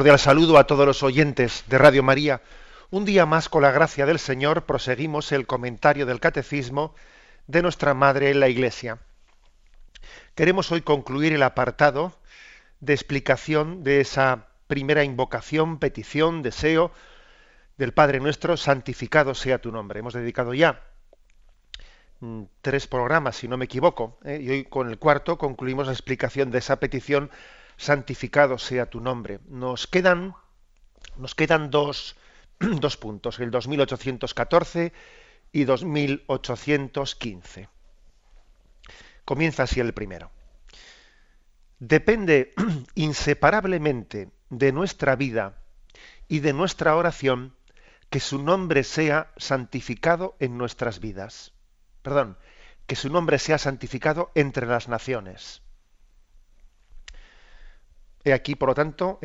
Cordial saludo a todos los oyentes de Radio María. Un día más, con la gracia del Señor, proseguimos el comentario del Catecismo de nuestra Madre la Iglesia. Queremos hoy concluir el apartado de explicación de esa primera invocación, petición, deseo del Padre nuestro, santificado sea tu nombre. Hemos dedicado ya mm, tres programas, si no me equivoco, ¿eh? y hoy con el cuarto concluimos la explicación de esa petición santificado sea tu nombre. Nos quedan, nos quedan dos, dos puntos, el 2814 y 2815. Comienza así el primero. Depende inseparablemente de nuestra vida y de nuestra oración que su nombre sea santificado en nuestras vidas. Perdón, que su nombre sea santificado entre las naciones. Aquí, por lo tanto,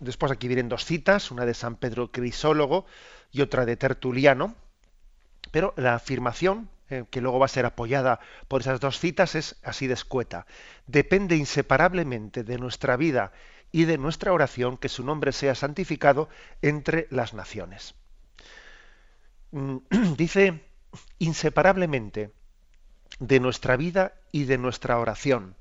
después aquí vienen dos citas, una de San Pedro Crisólogo y otra de Tertuliano, pero la afirmación, eh, que luego va a ser apoyada por esas dos citas, es así de escueta. Depende inseparablemente de nuestra vida y de nuestra oración que su nombre sea santificado entre las naciones. Mm, dice inseparablemente de nuestra vida y de nuestra oración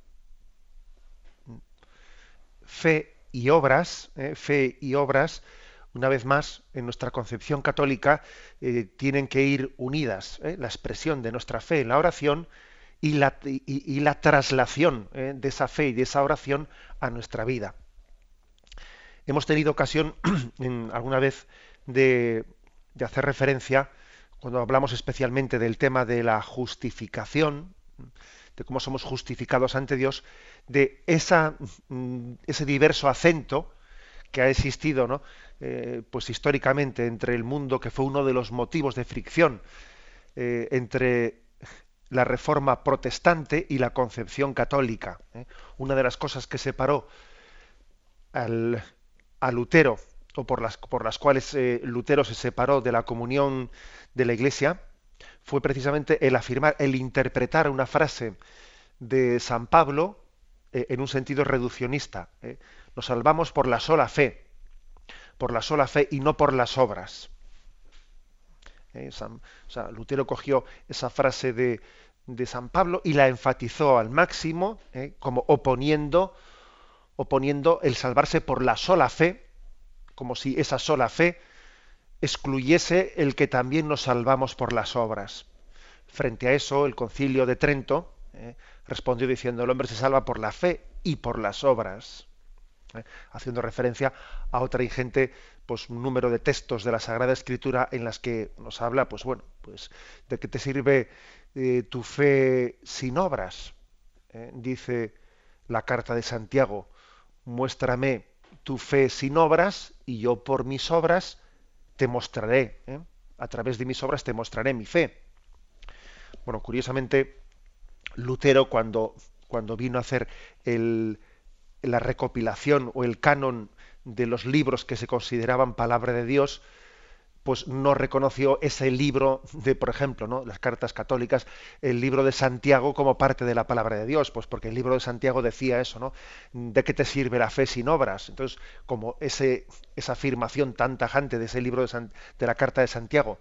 fe y obras, eh, fe y obras, una vez más, en nuestra concepción católica, eh, tienen que ir unidas. Eh, la expresión de nuestra fe en la oración y la, y, la traslación de esa fe y de esa oración a nuestra vida. Hemos tenido ocasión alguna vez de, de hacer referencia, cuando hablamos especialmente del tema de la justificación, de cómo somos justificados ante Dios, de esa, mm, ese diverso acento que ha existido ¿no? Eh, pues históricamente entre el mundo, que fue uno de los motivos de fricción eh, entre la reforma protestante y la concepción católica. ¿eh? Una de las cosas que separó al, a Lutero, o por las, por las cuales Lutero se separó de la comunión de la Iglesia, fue precisamente el afirmar, el interpretar una frase de San Pablo eh, en un sentido reduccionista. ¿eh? Nos salvamos por la sola fe, por la sola fe y no por las obras. ¿Eh? Lutero cogió esa frase de, de, San Pablo y la enfatizó al máximo, como oponiendo, oponiendo el salvarse por la sola fe, como si esa sola fe excluyese el que también nos salvamos por las obras. Frente a eso, el concilio de Trento eh, respondió diciendo, el hombre se salva por la fe y por las obras, eh, haciendo referencia a otra ingente pues, número de textos de la Sagrada Escritura en las que nos habla, pues bueno, pues de qué te sirve eh, tu fe sin obras. dice la carta de Santiago, muéstrame tu fe sin obras y yo por mis obras te mostraré, ¿eh? a través de mis obras te mostraré mi fe. Bueno, curiosamente, Lutero cuando, cuando vino a hacer la recopilación o el canon de los libros que se consideraban palabra de Dios, pues no reconoció ese libro de, por ejemplo, ¿no? las cartas católicas, el libro de Santiago como parte de la palabra de Dios, pues porque el libro de Santiago decía eso, ¿no? ¿De qué te sirve la fe sin obras? Entonces, como ese, esa afirmación tan tajante de ese libro de, de la carta de Santiago,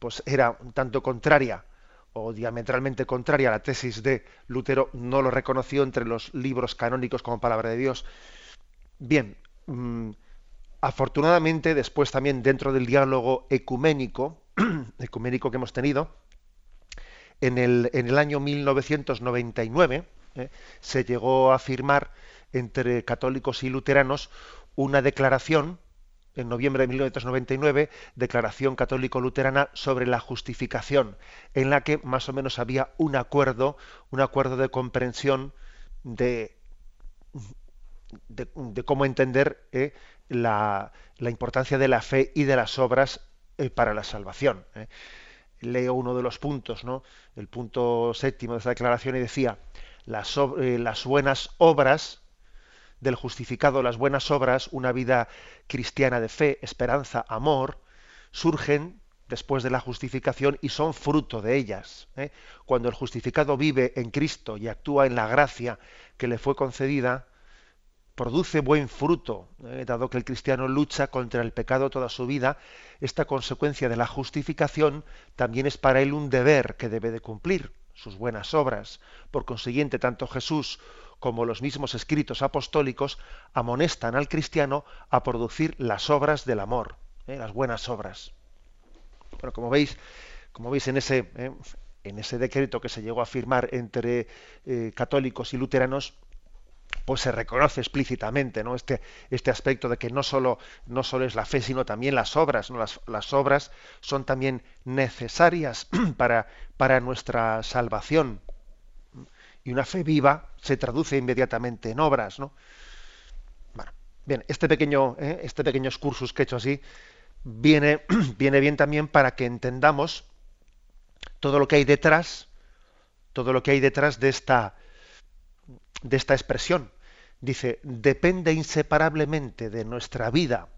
pues era un tanto contraria o diametralmente contraria a la tesis de Lutero, no lo reconoció entre los libros canónicos como palabra de Dios. Bien, mm, Afortunadamente, después también dentro del diálogo ecuménico, ecuménico que hemos tenido, en el, año 1999 eh, se llegó a firmar entre católicos y luteranos una declaración, en noviembre de 1999, declaración católico-luterana sobre la justificación, en la que más o menos había un acuerdo, un acuerdo de comprensión de, de, cómo entender eh, la, importancia de la fe y de las obras eh, para la salvación. ¿eh? Leo uno de los puntos, ¿no? el punto séptimo de esta declaración, y decía, las, eh, las buenas obras del justificado, las buenas obras, una vida cristiana de fe, esperanza, amor, surgen después de la justificación y son fruto de ellas. Cuando el justificado vive en Cristo y actúa en la gracia que le fue concedida, produce buen fruto, eh, dado que el cristiano lucha contra el pecado toda su vida, esta consecuencia de la justificación también es para él un deber que debe de cumplir, sus buenas obras. Por consiguiente, tanto Jesús como los mismos escritos apostólicos amonestan al cristiano a producir las obras del amor, eh, las buenas obras. Bueno, como veis, como veis en ese, eh, en ese decreto que se llegó a firmar entre católicos y luteranos, pues se reconoce explícitamente ¿no? este, este aspecto de que no solo, no solo es la fe, sino también las obras. ¿no? Las, las, obras son también necesarias para, para nuestra salvación. Y una fe viva se traduce inmediatamente en obras. ¿no? Bueno, bien, este pequeño, ¿eh? este pequeño excursus que he hecho así viene, viene bien también para que entendamos todo lo que hay detrás, todo lo que hay detrás de esta, de esta expresión. Dice, depende inseparablemente de nuestra vida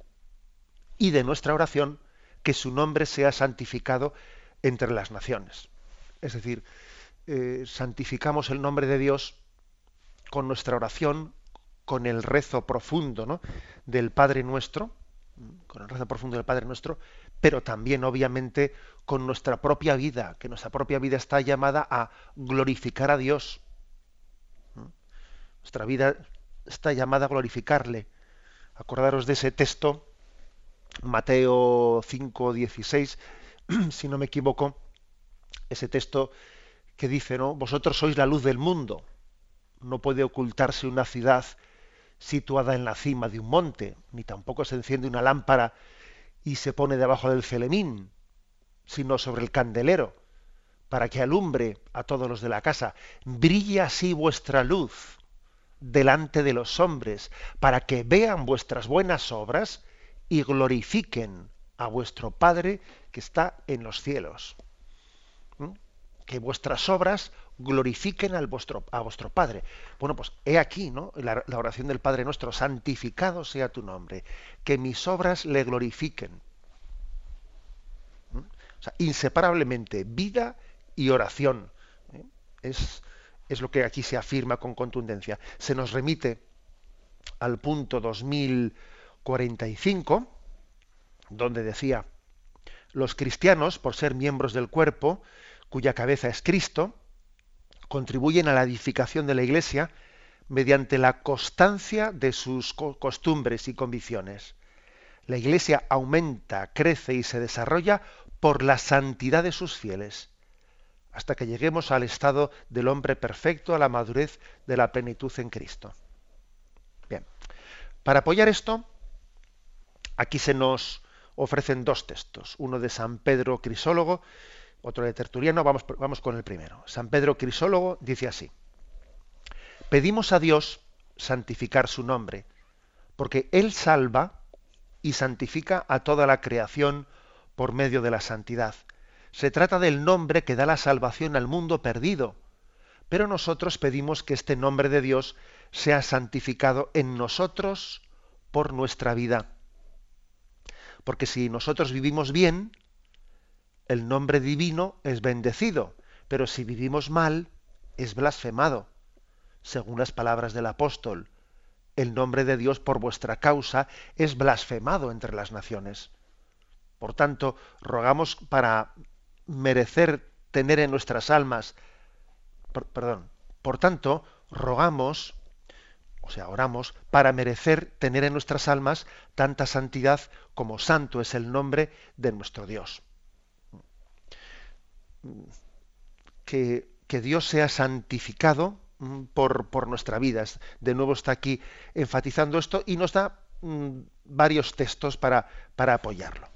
y de nuestra oración que su nombre sea santificado entre las naciones. Es decir, eh, santificamos el nombre de Dios con nuestra oración, con el rezo profundo ¿no? del Padre nuestro, con el rezo profundo del Padre nuestro, pero también obviamente con nuestra propia vida, que nuestra propia vida está llamada a glorificar a Dios. Nuestra vida está llamada a glorificarle. Acordaros de ese texto, Mateo 5, 16, si no me equivoco, ese texto que dice, ¿no? Vosotros sois la luz del mundo. No puede ocultarse una ciudad situada en la cima de un monte, ni tampoco se enciende una lámpara y se pone debajo del celemín, sino sobre el candelero, para que alumbre a todos los de la casa. Brille así vuestra luz delante de los hombres, para que vean vuestras buenas obras y glorifiquen a vuestro Padre que está en los cielos. ¿Mm? Que vuestras obras glorifiquen al vuestro, a vuestro Padre. Bueno, pues he aquí, ¿no? La, oración del Padre nuestro, santificado sea tu nombre, que mis obras le glorifiquen. ¿Mm? O sea, inseparablemente, vida y oración. ¿eh? Es, es lo que aquí se afirma con contundencia. Se nos remite al punto 2045, donde decía, los cristianos, por ser miembros del cuerpo, cuya cabeza es Cristo, contribuyen a la edificación de la Iglesia mediante la constancia de sus costumbres y convicciones. La Iglesia aumenta, crece y se desarrolla por la santidad de sus fieles hasta que lleguemos al estado del hombre perfecto, a la madurez de la plenitud en Cristo. Bien, para apoyar esto, aquí se nos ofrecen dos textos, uno de San Pedro Crisólogo, otro de Tertuliano, vamos, vamos con el primero. San Pedro Crisólogo dice así, pedimos a Dios santificar su nombre, porque Él salva y santifica a toda la creación por medio de la santidad se trata del nombre que da la salvación al mundo perdido. Pero nosotros pedimos que este nombre de Dios sea santificado en nosotros por nuestra vida. Porque si nosotros vivimos bien, el nombre divino es bendecido, pero si vivimos mal, es blasfemado. Según las palabras del apóstol, el nombre de Dios por vuestra causa es blasfemado entre las naciones. Por tanto, rogamos para merecer tener en nuestras almas, perdón, por tanto, rogamos, o sea, oramos, para merecer tener en nuestras almas tanta santidad como santo es el nombre de nuestro Dios. Que, que Dios sea santificado mm, por, por, nuestra vida. De nuevo está aquí enfatizando esto y nos da mm, varios textos para, para apoyarlo.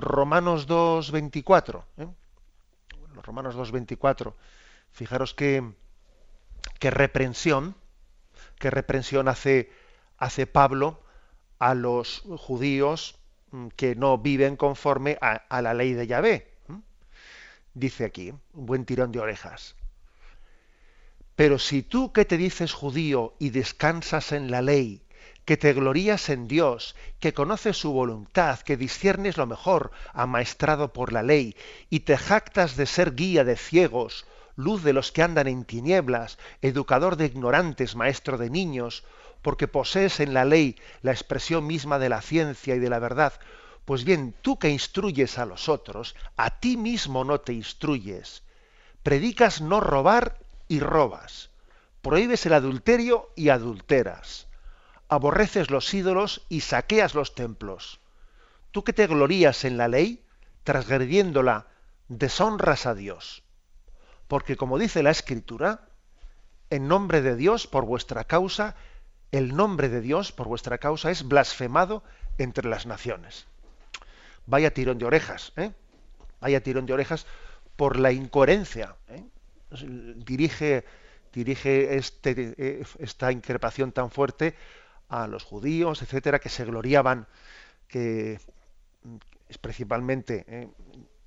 Romanos 2.24. ¿eh? Los Romanos 2.24. Fijaros que, que reprensión, que reprensión hace, hace Pablo a los judíos mm, que no viven conforme a, la ley de Yahvé. Dice aquí, un buen tirón de orejas. Pero si tú que te dices judío y descansas en la ley, que te glorías en Dios, que conoces su voluntad, que disciernes lo mejor, amaestrado por la ley, y te jactas de ser guía de ciegos, luz de los que andan en tinieblas, educador de ignorantes, maestro de niños, porque posees en la ley la expresión misma de la ciencia y de la verdad. Pues bien, tú que instruyes a los otros, a ti mismo no te instruyes. Predicas no robar y robas. Prohíbes el adulterio y adulteras. Aborreces los ídolos y saqueas los templos. Tú que te glorías en la ley, transgrediéndola, deshonras a Dios. Porque como dice la Escritura, en nombre de Dios, por vuestra causa, el nombre de Dios por vuestra causa es blasfemado entre las naciones. Vaya tirón de orejas, ¿eh? vaya tirón de orejas por la incoherencia. ¿eh? Dirige, dirige este, eh, esta increpación tan fuerte a los judíos, etcétera, que se gloriaban, que es principalmente ¿eh?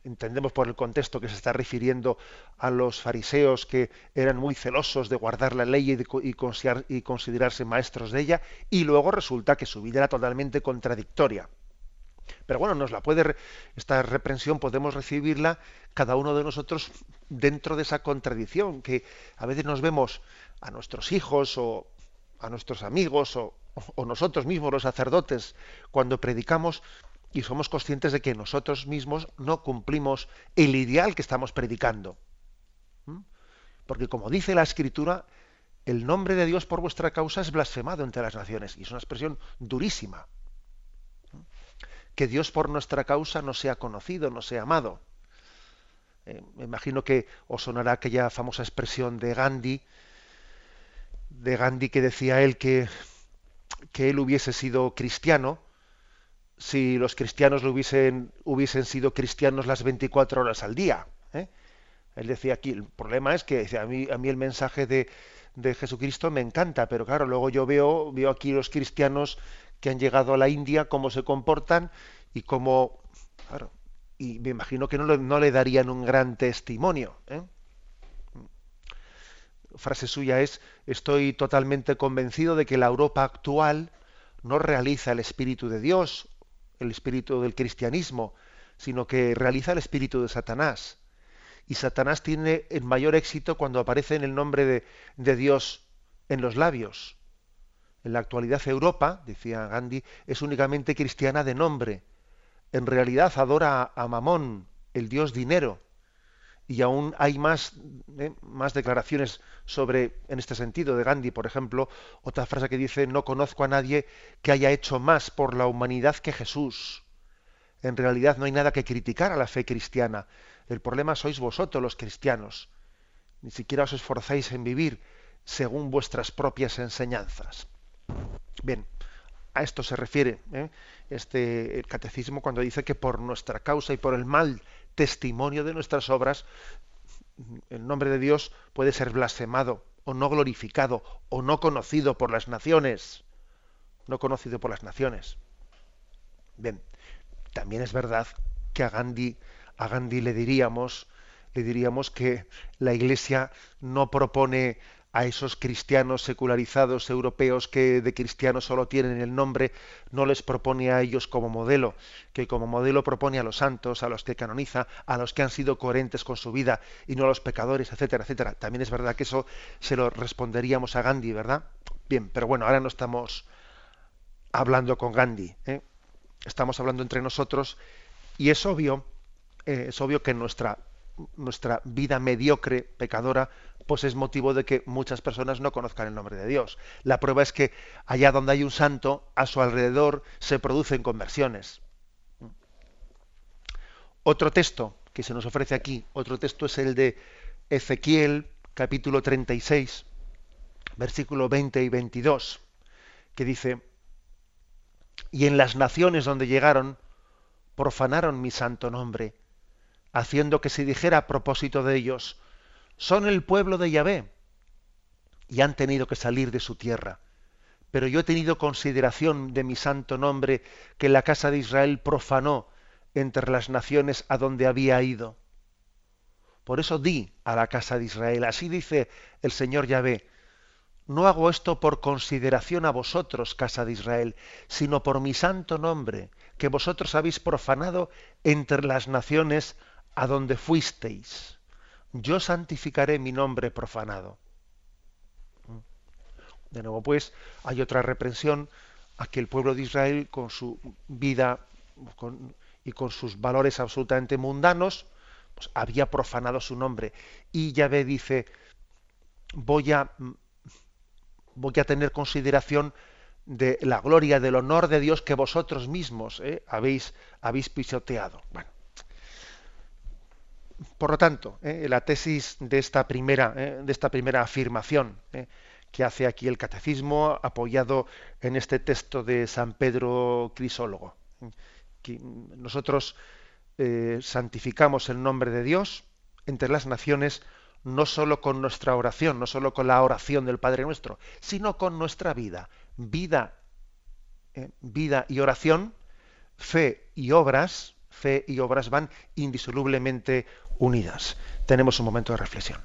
entendemos por el contexto que se está refiriendo a los fariseos que eran muy celosos de guardar la ley y, considerarse maestros de ella, y luego resulta que su vida era totalmente contradictoria. Pero bueno, nos la puede esta reprensión podemos recibirla cada uno de nosotros dentro de esa contradicción que a veces nos vemos a nuestros hijos o a nuestros amigos o nosotros mismos los sacerdotes cuando predicamos y somos conscientes de que nosotros mismos no cumplimos el ideal que estamos predicando. ¿Mm? Porque como dice la Escritura, el nombre de Dios por vuestra causa es blasfemado entre las naciones. Y es una expresión durísima. ¿Mm? Que Dios por nuestra causa no sea conocido, no sea amado. Eh, me imagino que os sonará aquella famosa expresión de Gandhi, de Gandhi que decía él que, que él hubiese sido cristiano, si los cristianos lo hubiesen, hubiesen sido cristianos las 24 horas al día. ¿eh? Él decía aquí, el problema es que a mí, a mí el mensaje de, de, Jesucristo me encanta, pero claro, luego yo veo, veo aquí los cristianos que han llegado a la India, cómo se comportan y cómo... Claro, y me imagino que no, no le darían un gran testimonio. ¿eh? Frase suya es, estoy totalmente convencido de que la Europa actual no realiza el Espíritu de Dios el espíritu del cristianismo, sino que realiza el espíritu de Satanás. Y Satanás tiene el mayor éxito cuando aparece en el nombre de, de Dios en los labios. En la actualidad Europa, decía Gandhi, es únicamente cristiana de nombre. En realidad adora a Mamón, el dios dinero. Y aún hay más, eh, más declaraciones sobre, en este sentido, de Gandhi, por ejemplo, otra frase que dice, no conozco a nadie que haya hecho más por la humanidad que Jesús. En realidad no hay nada que criticar a la fe cristiana. El problema sois vosotros los cristianos. Ni siquiera os esforzáis en vivir según vuestras propias enseñanzas. Bien, a esto se refiere ¿eh? este catecismo cuando dice que por nuestra causa y por el mal testimonio de nuestras obras, el nombre de Dios puede ser blasfemado o no glorificado o no conocido por las naciones. No conocido por las naciones. Bien, también es verdad que a Gandhi, a Gandhi le diríamos, le diríamos que la Iglesia no propone a esos cristianos secularizados europeos que de cristianos solo tienen el nombre, no les propone a ellos como modelo, que como modelo propone a los santos, a los que canoniza, a los que han sido coherentes con su vida y no a los pecadores, etcétera, etcétera. También es verdad que eso se lo responderíamos a Gandhi, ¿verdad? Bien, pero bueno, ahora no estamos hablando con Gandhi, ¿eh? estamos hablando entre nosotros y es obvio, eh, es obvio que nuestra nuestra vida mediocre, pecadora, pues es motivo de que muchas personas no conozcan el nombre de Dios. La prueba es que allá donde hay un santo, a su alrededor se producen conversiones. Otro texto que se nos ofrece aquí, otro texto es el de Ezequiel capítulo 36, versículo 20 y 22, que dice, y en las naciones donde llegaron, profanaron mi santo nombre, haciendo que se dijera a propósito de ellos, son el pueblo de Yahvé y han tenido que salir de su tierra. pero yo he tenido consideración de mi santo nombre que la casa de Israel profanó entre las naciones a donde había ido. Por eso di a la casa de Israel, así dice el Señor Yahvé, no hago esto por consideración a vosotros, casa de Israel, sino por mi santo nombre, que vosotros habéis profanado entre las naciones a donde fuisteis. Yo santificaré mi nombre profanado. De nuevo, pues, hay otra reprensión a que el pueblo de Israel, con su vida y con sus valores absolutamente mundanos, pues, había profanado su nombre. Y Yahvé dice, voy a voy a tener consideración de la gloria, del honor de Dios que vosotros mismos eh, habéis, habéis pisoteado. Bueno. Por lo tanto, eh, la tesis de esta primera, eh, de esta primera afirmación que hace aquí el catecismo, apoyado en este texto de San Pedro Crisólogo, nosotros santificamos el nombre de Dios entre las naciones no solo con nuestra oración, no solo con la oración del Padre nuestro, sino con nuestra vida. Vida, eh, vida y oración, fe y obras, fe y obras van indisolublemente unidas. Tenemos un momento de reflexión.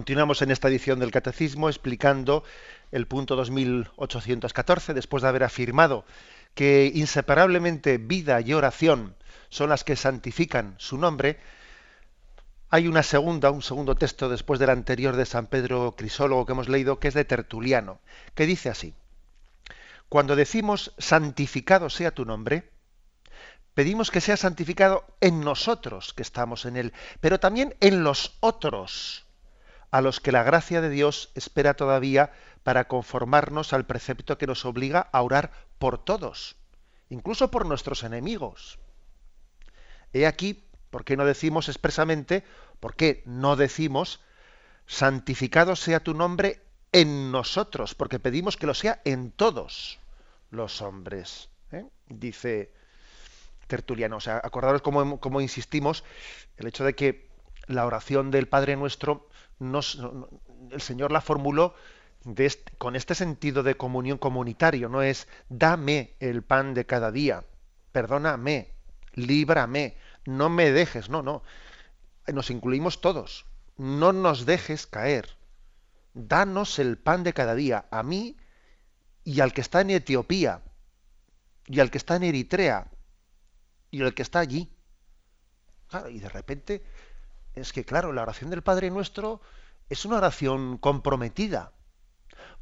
Continuamos en esta edición del Catecismo explicando el punto 2814, después de haber afirmado que inseparablemente vida y oración son las que santifican su nombre, hay una segunda, un segundo texto después del anterior de San Pedro Crisólogo que hemos leído, que es de Tertuliano, que dice así: Cuando decimos santificado sea tu nombre, pedimos que sea santificado en nosotros que estamos en él, pero también en los otros a los que la gracia de Dios espera todavía para conformarnos al precepto que nos obliga a orar por todos, incluso por nuestros enemigos. He aquí, ¿por qué no decimos expresamente, por qué no decimos, santificado sea tu nombre en nosotros? Porque pedimos que lo sea en todos los hombres. ¿eh? Dice Tertuliano. O sea, acordaros cómo insistimos, el hecho de que la oración del Padre Nuestro el Señor la formuló con este sentido de comunión comunitario, no es dame el pan de cada día, perdóname, líbrame, no me dejes, no, no, nos incluimos todos, no nos dejes caer, danos el pan de cada día, a mí y al que está en Etiopía, y al que está en Eritrea, y al que está allí. y de repente es que, claro, la oración del Padre Nuestro es una oración comprometida,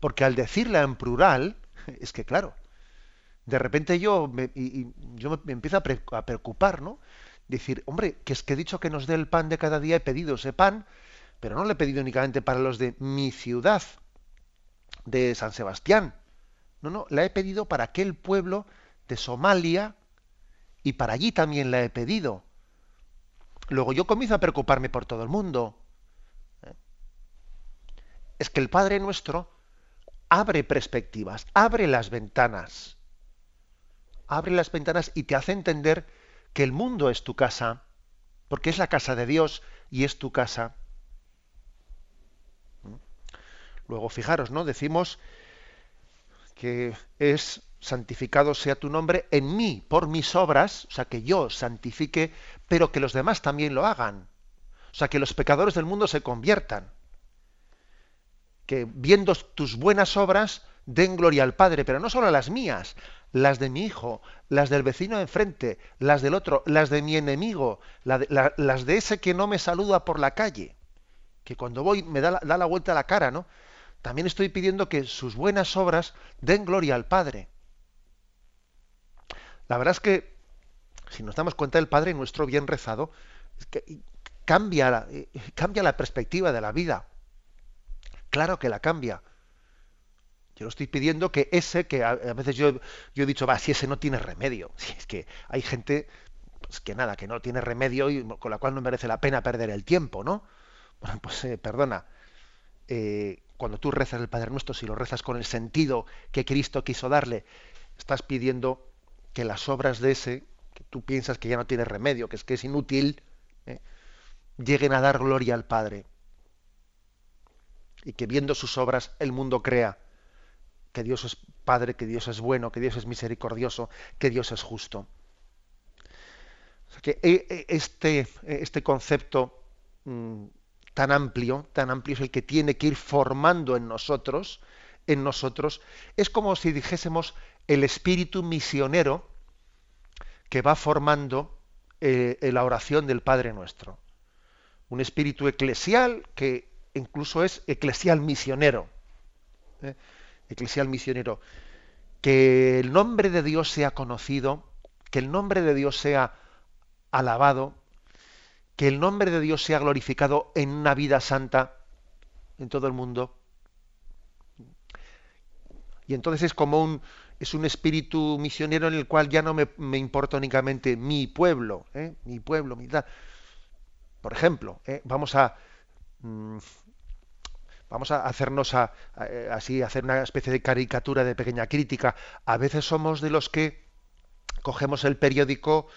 porque al decirla en plural, es que, claro, de repente yo me, yo me empiezo a, preocupar, ¿no? Decir, hombre, que es que he dicho que nos dé el pan de cada día, he pedido ese pan, pero no lo he pedido únicamente para los de mi ciudad, de San Sebastián. No, no, la he pedido para aquel pueblo de Somalia y para allí también la he pedido. Luego yo comienzo a preocuparme por todo el mundo. ¿Eh? Es que el Padre nuestro abre perspectivas, abre las ventanas. Abre las ventanas y te hace entender que el mundo es tu casa, porque es la casa de Dios y es tu casa. Luego, fijaros, ¿no? Decimos que es santificado sea tu nombre en mí, por mis obras, o sea, que yo santifique, pero que los demás también lo hagan. O sea, que los pecadores del mundo se conviertan. Que viendo tus buenas obras den gloria al Padre, pero no solo las mías, las de mi hijo, las del vecino de enfrente, las del otro, las de mi enemigo, las de ese que no me saluda por la calle, que cuando voy me da da la vuelta a la cara, ¿no? También estoy pidiendo que sus buenas obras den gloria al Padre. La verdad es que, si nos damos cuenta, el Padre nuestro bien rezado cambia, la, eh, cambia la perspectiva de la vida. Claro que la cambia. Yo lo estoy pidiendo que ese, que a, veces yo, yo, he dicho, va, si ese no tiene remedio. Si es que hay gente pues que nada, que no tiene remedio y con la cual no merece la pena perder el tiempo, ¿no? Bueno, pues eh, perdona. Eh, cuando tú rezas el Padre Nuestro, si lo rezas con el sentido que Cristo quiso darle, estás pidiendo que las obras de ese, que tú piensas que ya no tiene remedio, que es que es inútil, ¿eh? lleguen a dar gloria al Padre. Y que viendo sus obras el mundo crea que Dios es Padre, que Dios es bueno, que Dios es misericordioso, que Dios es justo. que eh, eh, este, este concepto mm, tan amplio, tan amplio es el que tiene que ir formando en nosotros, en nosotros, es como si dijésemos el espíritu misionero que va formando eh, la oración del Padre Nuestro. Un espíritu eclesial que incluso es eclesial misionero. ¿eh? Eclesial misionero. Que el nombre de Dios sea conocido, que el nombre de Dios sea alabado, que el nombre de Dios sea glorificado en una vida santa en todo el mundo. Y entonces es como un, es un espíritu misionero en el cual ya no me, importa únicamente mi pueblo, ¿eh? mi pueblo, mi tal. Por ejemplo, ¿eh? vamos a mm, vamos a hacernos a, eh, así hacer una especie de caricatura de pequeña crítica. A veces somos de los que cogemos el periódico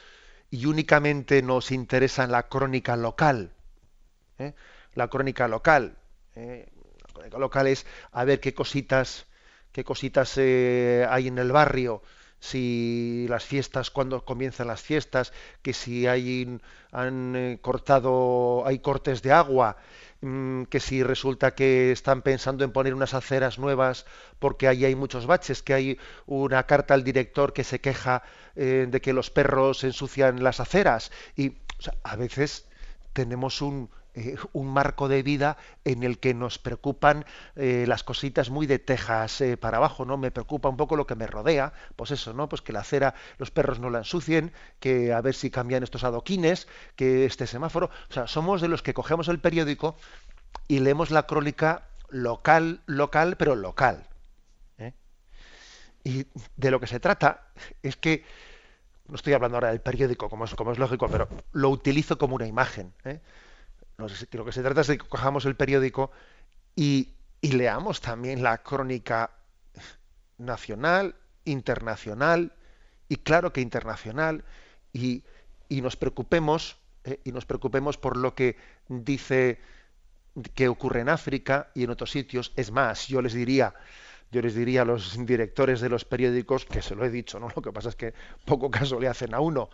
y únicamente nos interesa la crónica local. La crónica local. La crónica local es a ver qué cositas qué cositas eh, hay en el barrio, si las fiestas, cuándo comienzan las fiestas, que si hay, han eh, cortado, hay cortes de agua, mm, que si resulta que están pensando en poner unas aceras nuevas porque ahí hay muchos baches, que hay una carta al director que se queja eh, de que los perros ensucian las aceras. Y a veces tenemos un, eh, un marco de vida en el que nos preocupan eh, las cositas muy de tejas eh, para abajo, ¿no? Me preocupa un poco lo que me rodea, pues eso, ¿no? Pues que la acera, los perros no la ensucien, que a ver si cambian estos adoquines, que este semáforo. O sea, somos de los que cogemos el periódico y leemos la crónica local, local, pero local. Y de lo que se trata es que no estoy hablando ahora del periódico, como es, como es lógico, pero lo utilizo como una imagen. ¿eh? Lo que se trata es de que cojamos el periódico y, leamos también la crónica nacional, internacional y claro que internacional y, nos preocupemos eh, y nos preocupemos por lo que dice que ocurre en África y en otros sitios. Es más, yo les diría, yo les diría a los directores de los periódicos, que se lo he dicho, ¿no? Lo que pasa es que poco caso le hacen a uno,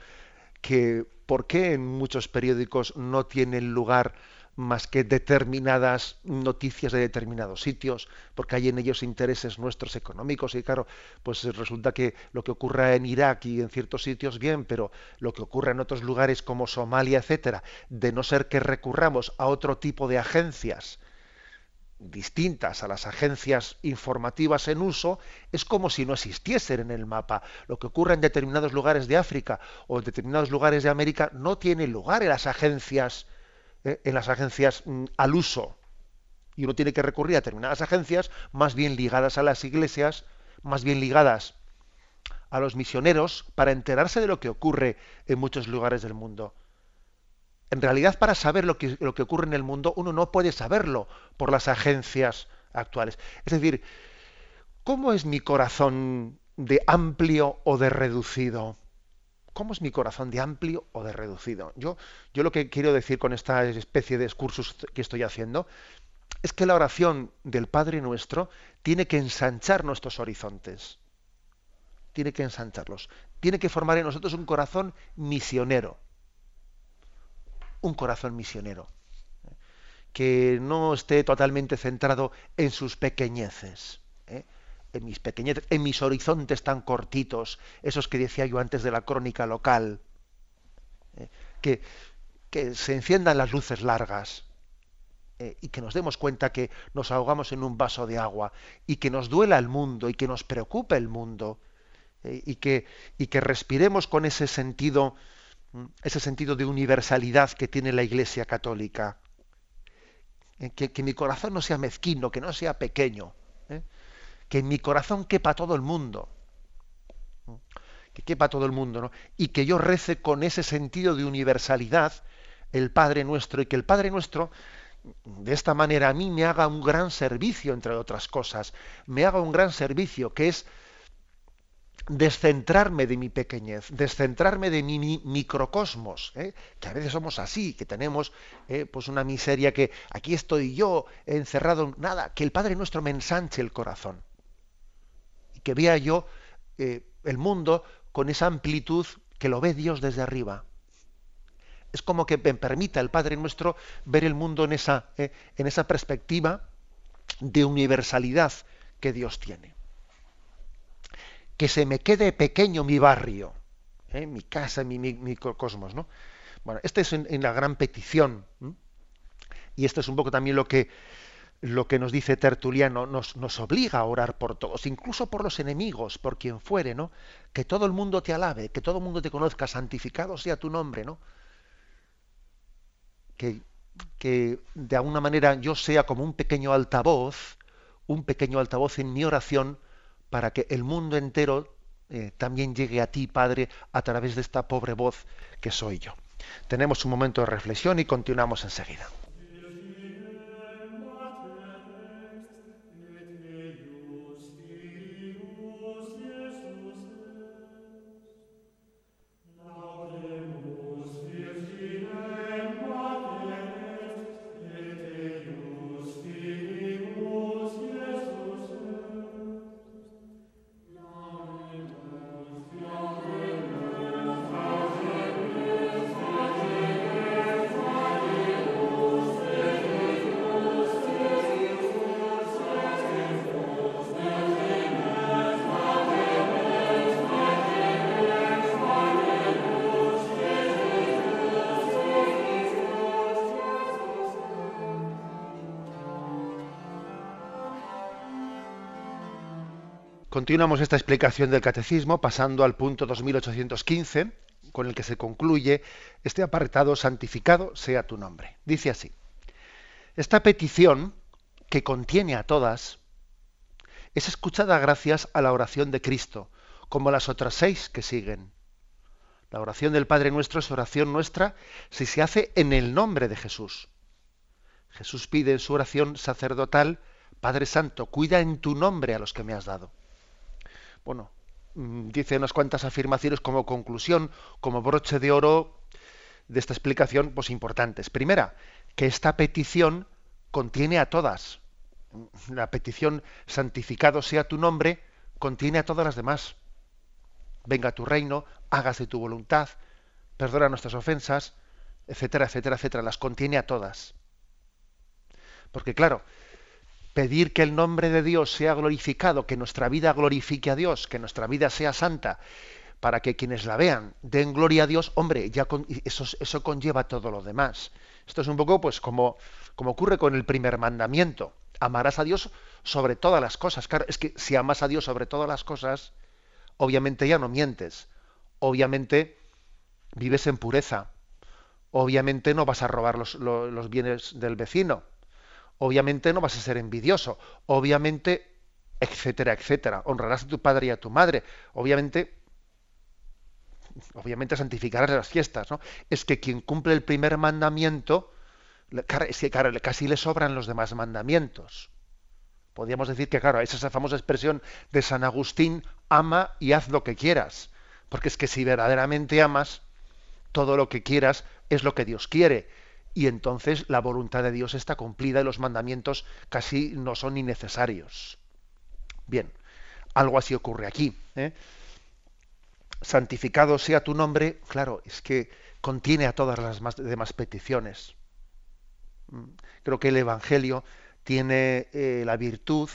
que por qué en muchos periódicos no tienen lugar más que determinadas noticias de determinados sitios, porque hay en ellos intereses nuestros económicos y claro, pues resulta que lo que ocurra en Irak y en ciertos sitios bien, pero lo que ocurre en otros lugares como Somalia, etcétera, de no ser que recurramos a otro tipo de agencias distintas a las agencias informativas en uso, es como si no existiesen en el mapa. Lo que ocurre en determinados lugares de África o en determinados lugares de América no tiene lugar en las agencias, eh, en las agencias mm, al uso. Y uno tiene que recurrir a determinadas agencias más bien ligadas a las iglesias, más bien ligadas a los misioneros, para enterarse de lo que ocurre en muchos lugares del mundo en realidad para saber lo que, lo que ocurre en el mundo uno no puede saberlo por las agencias actuales. Es decir, ¿cómo es mi corazón de amplio o de reducido? ¿Cómo es mi corazón de amplio o de reducido? Yo, yo lo que quiero decir con esta especie de excursus que estoy haciendo es que la oración del Padre nuestro tiene que ensanchar nuestros horizontes. Tiene que ensancharlos. Tiene que formar en nosotros un corazón misionero. Un corazón misionero. Que no esté totalmente centrado en sus pequeñeces. ¿eh? En mis pequeñeces, en mis horizontes tan cortitos, esos que decía yo antes de la crónica local. ¿eh? Que, que se enciendan las luces largas eh, y que nos demos cuenta que nos ahogamos en un vaso de agua y que nos duela el mundo y que nos preocupa el mundo y, que, y que respiremos con ese sentido, ese sentido de universalidad que tiene la Iglesia católica. Eh, que, que, mi corazón no sea mezquino, que no sea pequeño, que en mi corazón quepa todo el mundo que quepa todo el mundo, ¿no? Y que yo rece con ese sentido de universalidad el Padre Nuestro y que el Padre Nuestro de esta manera a mí me haga un gran servicio, entre otras cosas, me haga un gran servicio, que es descentrarme de mi pequeñez, descentrarme de mi, microcosmos, ¿eh? que a veces somos así, que tenemos ¿eh? pues una miseria que aquí estoy yo encerrado en nada, que el Padre nuestro me ensanche el corazón y que vea yo eh, el mundo con esa amplitud que lo ve Dios desde arriba es como que me permita el Padre nuestro ver el mundo en esa, en esa perspectiva de universalidad que Dios tiene. Que se me quede pequeño mi barrio, eh, mi casa, mi, mi, cosmos. ¿no? Bueno, esta es en, la gran petición. Y esto es un poco también lo que, lo que nos dice Tertuliano, nos, nos, obliga a orar por todos, incluso por los enemigos, por quien fuere, ¿no? Que todo el mundo te alabe, que todo el mundo te conozca, santificado sea tu nombre, ¿no? que, de alguna manera yo sea como un pequeño altavoz, un pequeño altavoz en mi oración para que el mundo entero eh, también llegue a ti, Padre, a través de esta pobre voz que soy yo. Tenemos un momento de reflexión y continuamos enseguida. Continuamos esta explicación del catecismo pasando al punto 2815, con el que se concluye este apartado santificado sea tu nombre. Dice así, esta petición, que contiene a todas, es escuchada gracias a la oración de Cristo, como las otras seis que siguen. La oración del Padre nuestro es oración nuestra si se hace en el nombre de Jesús. Jesús pide en su oración sacerdotal, Padre Santo, cuida en tu nombre a los que me has dado bueno, mm, dice unas cuantas afirmaciones como conclusión, como broche de oro de esta explicación, pues importantes. Primera, que esta petición contiene a todas. La petición santificado sea tu nombre contiene a todas las demás. Venga tu reino, hágase tu voluntad, perdona nuestras ofensas, etcétera, etcétera, etcétera. Las contiene a todas. Porque claro, pedir que el nombre de Dios sea glorificado, que nuestra vida glorifique a Dios, que nuestra vida sea santa, para que quienes la vean den gloria a Dios, hombre, ya eso, eso, conlleva todo lo demás. Esto es un poco pues como, como ocurre con el primer mandamiento. Amarás a Dios sobre todas las cosas. Claro, es que si amas a Dios sobre todas las cosas, obviamente ya no mientes. Obviamente vives en pureza. Obviamente no vas a robar los bienes del vecino obviamente no vas a ser envidioso, obviamente, etcétera, etcétera. Honrarás a tu padre y a tu madre, obviamente, obviamente santificarás las fiestas, ¿no? Es que quien cumple el primer mandamiento, es que casi le sobran los demás mandamientos. Podríamos decir que, claro, es esa famosa expresión de San Agustín, ama y haz lo que quieras. Porque es que si verdaderamente amas, todo lo que quieras es lo que Dios quiere. Y entonces la voluntad de Dios está cumplida y los mandamientos casi no son innecesarios. Bien, algo así ocurre aquí. ¿eh? Santificado sea tu nombre, claro, es que contiene a todas las demás peticiones. Mm, creo que el Evangelio tiene eh, la virtud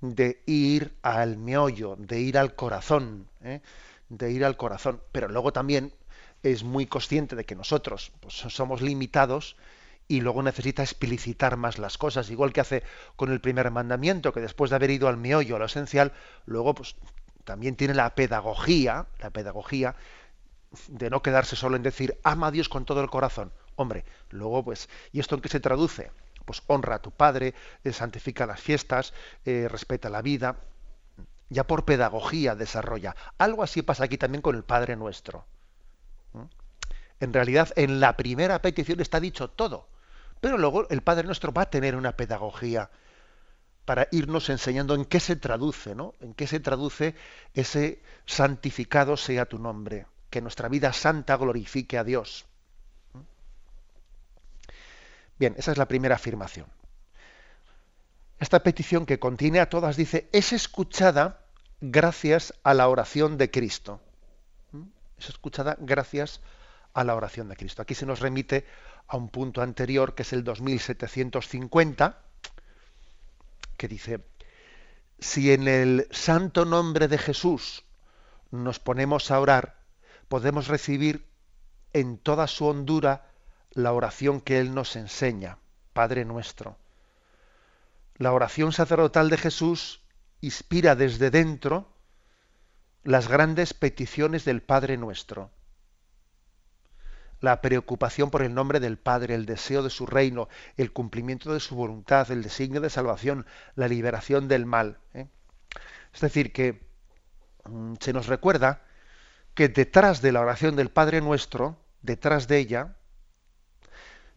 de ir al meollo, de ir al corazón, ¿eh? de ir al corazón. Pero luego también es muy consciente de que nosotros pues, somos limitados y luego necesita explicitar más las cosas, igual que hace con el primer mandamiento, que después de haber ido al meollo, a lo esencial, luego pues también tiene la pedagogía, la pedagogía de no quedarse solo en decir ama a Dios con todo el corazón. Hombre, luego pues, ¿y esto en qué se traduce? pues honra a tu padre, eh, santifica las fiestas, eh, respeta la vida. Ya por pedagogía desarrolla. Algo así pasa aquí también con el Padre Nuestro. En realidad, en la primera petición está dicho todo, pero luego el Padre Nuestro va a tener una pedagogía para irnos enseñando en qué se traduce, ¿no? En qué se traduce ese santificado sea tu nombre, que nuestra vida santa glorifique a Dios. Bien, esa es la primera afirmación. Esta petición que contiene a todas dice, es escuchada gracias a la oración de Cristo. ¿Mm? Es escuchada gracias a la oración de Cristo. Aquí se nos remite a un punto anterior, que es el 2750, que dice, si en el santo nombre de Jesús nos ponemos a orar, podemos recibir en toda su hondura la oración que Él nos enseña, Padre nuestro. La oración sacerdotal de Jesús inspira desde dentro las grandes peticiones del Padre nuestro. La preocupación por el nombre del Padre, el deseo de su reino, el cumplimiento de su voluntad, el designio de salvación, la liberación del mal. ¿eh? Es decir, que mm, se nos recuerda que detrás de la oración del Padre nuestro, detrás de ella,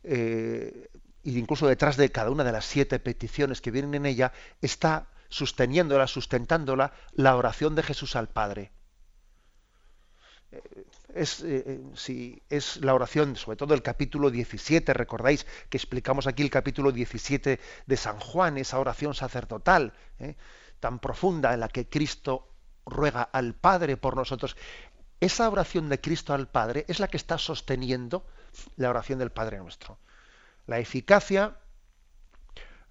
eh, incluso detrás de cada una de las siete peticiones que vienen en ella, está sosteniéndola, sustentándola, la oración de Jesús al Padre. Eh, es, eh, si es la oración, sobre todo el capítulo 17, recordáis que explicamos aquí el capítulo 17 de San Juan, esa oración sacerdotal tan profunda en la que Cristo ruega al Padre por nosotros. Esa oración de Cristo al Padre es la que está sosteniendo la oración del Padre nuestro. La eficacia,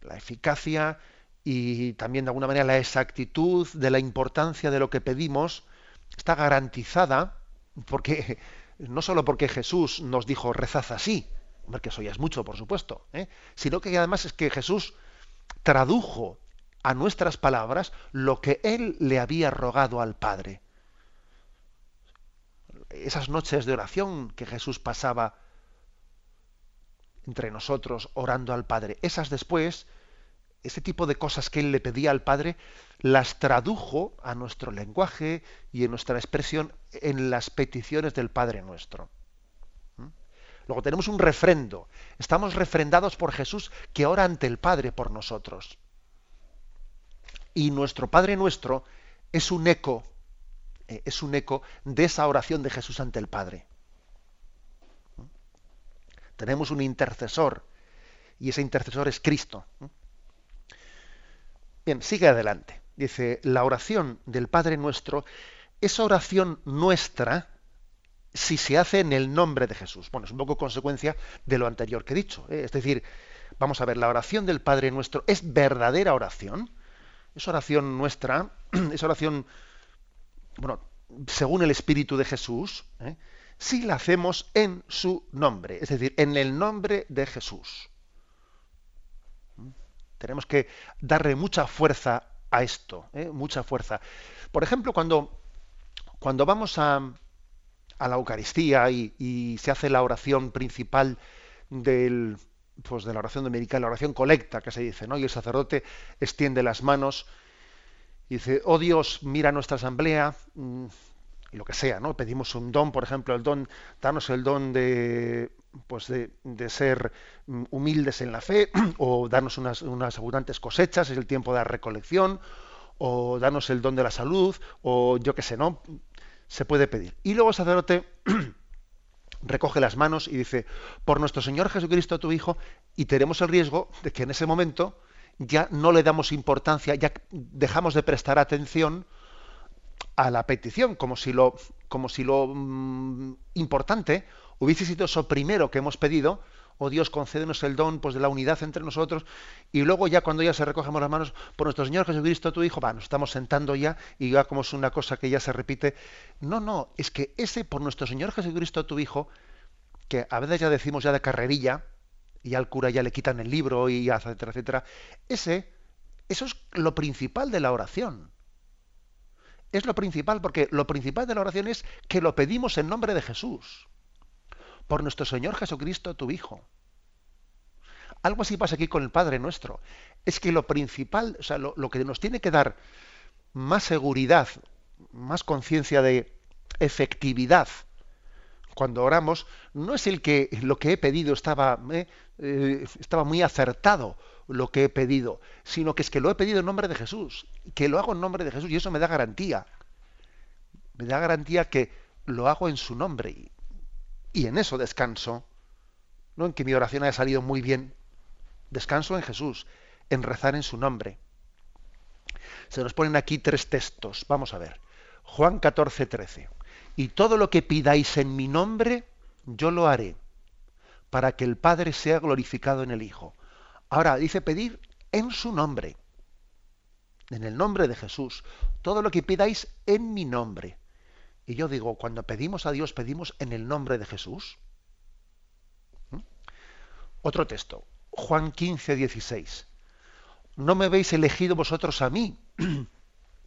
la eficacia y también de alguna manera la exactitud de la importancia de lo que pedimos está garantizada porque no solo porque Jesús nos dijo rezad así, porque eso ya es mucho, por supuesto, ¿eh? sino que además es que Jesús tradujo a nuestras palabras lo que él le había rogado al Padre. Esas noches de oración que Jesús pasaba entre nosotros orando al Padre. Esas después, ese tipo de cosas que él le pedía al Padre, las tradujo a nuestro lenguaje y en nuestra expresión en las peticiones del Padre nuestro. ¿Mm? Luego tenemos un refrendo. Estamos refrendados por Jesús que ora ante el Padre por nosotros. Y nuestro Padre nuestro es un eco, eh, es un eco de esa oración de Jesús ante el Padre. Tenemos un intercesor y ese intercesor es Cristo. Sigue adelante. Dice, la oración del Padre nuestro, esa oración nuestra, si se hace en el nombre de Jesús. Bueno, es un poco consecuencia de lo anterior que he dicho. ¿eh? Es decir, vamos a ver, la oración del Padre nuestro es verdadera oración. Es oración nuestra, es oración, bueno, según el Espíritu de Jesús, ¿eh? si la hacemos en su nombre, es decir, en el nombre de Jesús. Tenemos que darle mucha fuerza a esto, ¿eh? mucha fuerza. Por ejemplo, cuando, cuando vamos a, a la Eucaristía y, se hace la oración principal del, pues de la oración dominical, la oración colecta que se dice, ¿no? Y el sacerdote extiende las manos y dice, oh Dios, mira nuestra asamblea, mm, lo que sea, ¿no? Pedimos un don, por ejemplo, el don, danos el don de, pues de, ser mm, humildes en la fe, o darnos unas, unas, abundantes cosechas, es el tiempo de la recolección, o danos el don de la salud, o yo qué sé, ¿no? Se puede pedir. Y luego el sacerdote recoge las manos y dice, por nuestro Señor Jesucristo, tu Hijo, y tenemos el riesgo de que en ese momento ya no le damos importancia, ya dejamos de prestar atención a la petición, como si lo, como si lo mm, importante hubiese sido eso primero que hemos pedido, oh Dios, concédenos el don pues, de la unidad entre nosotros, y luego ya cuando ya se recogemos las manos, por nuestro Señor Jesucristo, tu Hijo, va, nos estamos sentando ya, y ya como es una cosa que ya se repite. No, no, es que ese por nuestro Señor Jesucristo, tu Hijo, que a veces ya decimos ya de carrerilla, y al cura ya le quitan el libro, y etcétera, etcétera, ese, eso es lo principal de la oración es lo principal, porque lo principal de la oración es que lo pedimos en nombre de Jesús, por nuestro Señor Jesucristo, tu Hijo. Algo así pasa aquí con el Padre nuestro. Es que lo principal, o sea, lo, que nos tiene que dar más seguridad, más conciencia de efectividad cuando oramos, no es el que lo que he pedido estaba, eh, eh, estaba muy acertado lo que he pedido, sino que es que lo he pedido en nombre de Jesús, que lo hago en nombre de Jesús y eso me da garantía. Me da garantía que lo hago en su nombre y, en eso descanso, no en que mi oración haya salido muy bien. Descanso en Jesús, en rezar en su nombre. Se nos ponen aquí tres textos. Vamos a ver. Juan 14, 13. Y todo lo que pidáis en mi nombre, yo lo haré, para que el Padre sea glorificado en el Hijo. Ahora dice pedir en su nombre, en el nombre de Jesús, todo lo que pidáis en mi nombre. Y yo digo, cuando pedimos a Dios, pedimos en el nombre de Jesús. ¿Mm? Otro texto, Juan 15, 16. No me habéis elegido vosotros a mí,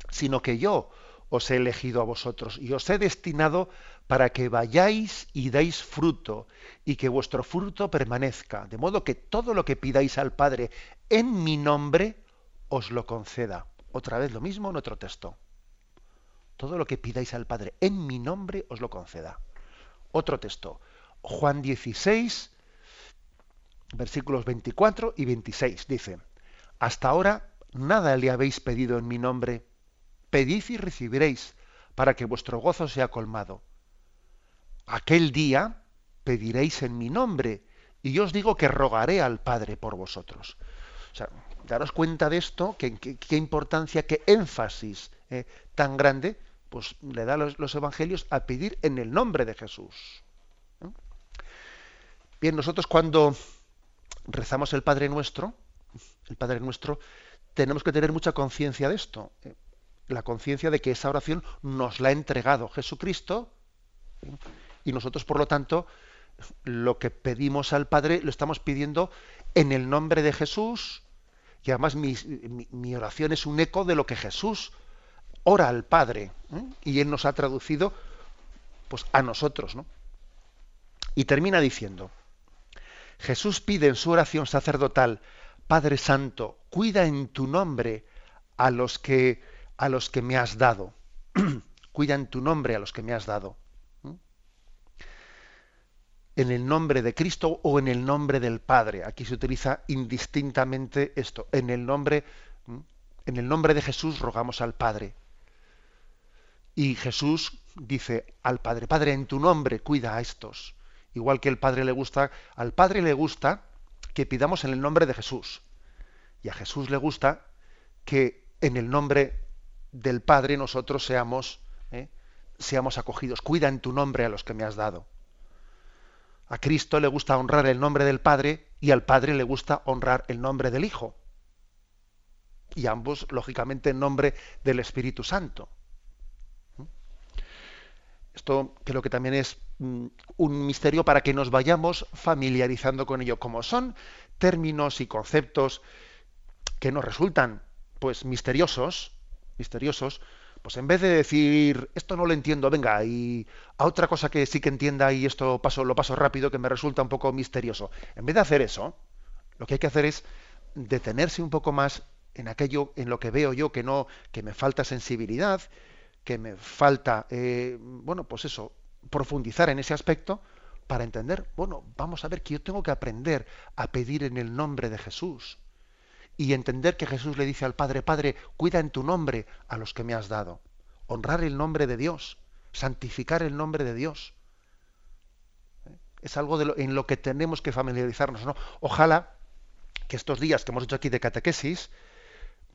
sino que yo os he elegido a vosotros y os he destinado para que vayáis y deis fruto y que vuestro fruto permanezca, de modo que todo lo que pidáis al Padre en mi nombre os lo conceda. Otra vez lo mismo en otro texto. Todo lo que pidáis al Padre en mi nombre os lo conceda. Otro texto, Juan 16, versículos 24 y 26, dice, hasta ahora nada le habéis pedido en mi nombre pedid y recibiréis, para que vuestro gozo sea colmado. Aquel día pediréis en mi nombre, y yo os digo que rogaré al Padre por vosotros. O sea, daros cuenta de esto, qué importancia, qué énfasis eh, tan grande, pues le da los, los, evangelios a pedir en el nombre de Jesús. Bien, nosotros cuando rezamos el Padre Nuestro, el Padre Nuestro, tenemos que tener mucha conciencia de esto. Eh, la conciencia de que esa oración nos la ha entregado Jesucristo y nosotros, por lo tanto, lo que pedimos al Padre lo estamos pidiendo en el nombre de Jesús y además mi, oración es un eco de lo que Jesús ora al Padre y Él nos ha traducido pues a nosotros. ¿no? Y termina diciendo, Jesús pide en su oración sacerdotal, Padre Santo, cuida en tu nombre a los que a los que me has dado. Cuida en tu nombre a los que me has dado. En el nombre de Cristo o en el nombre del Padre. Aquí se utiliza indistintamente esto. En el nombre, en el nombre de Jesús rogamos al Padre. Y Jesús dice al Padre, Padre, en tu nombre cuida a estos. Igual que el Padre le gusta, al Padre le gusta que pidamos en el nombre de Jesús. Y a Jesús le gusta que en el nombre del Padre nosotros seamos, ¿eh? seamos acogidos. Cuida en tu nombre a los que me has dado. A Cristo le gusta honrar el nombre del Padre y al Padre le gusta honrar el nombre del Hijo. Y ambos, lógicamente, en nombre del Espíritu Santo. Esto creo que también es mm, un misterio para que nos vayamos familiarizando con ello. Como son términos y conceptos que nos resultan pues misteriosos, misteriosos, pues en vez de decir esto no lo entiendo, venga, y a otra cosa que sí que entienda y esto paso, lo paso rápido, que me resulta un poco misterioso, en vez de hacer eso, lo que hay que hacer es detenerse un poco más en aquello en lo que veo yo que no, que me falta sensibilidad, que me falta, eh, bueno, pues eso, profundizar en ese aspecto para entender, bueno, vamos a ver que yo tengo que aprender a pedir en el nombre de Jesús y entender que Jesús le dice al Padre, Padre, cuida en tu nombre a los que me has dado, honrar el nombre de Dios, santificar el nombre de Dios. Es algo en lo que tenemos que familiarizarnos. ¿no? Ojalá que estos días que hemos hecho aquí de catequesis,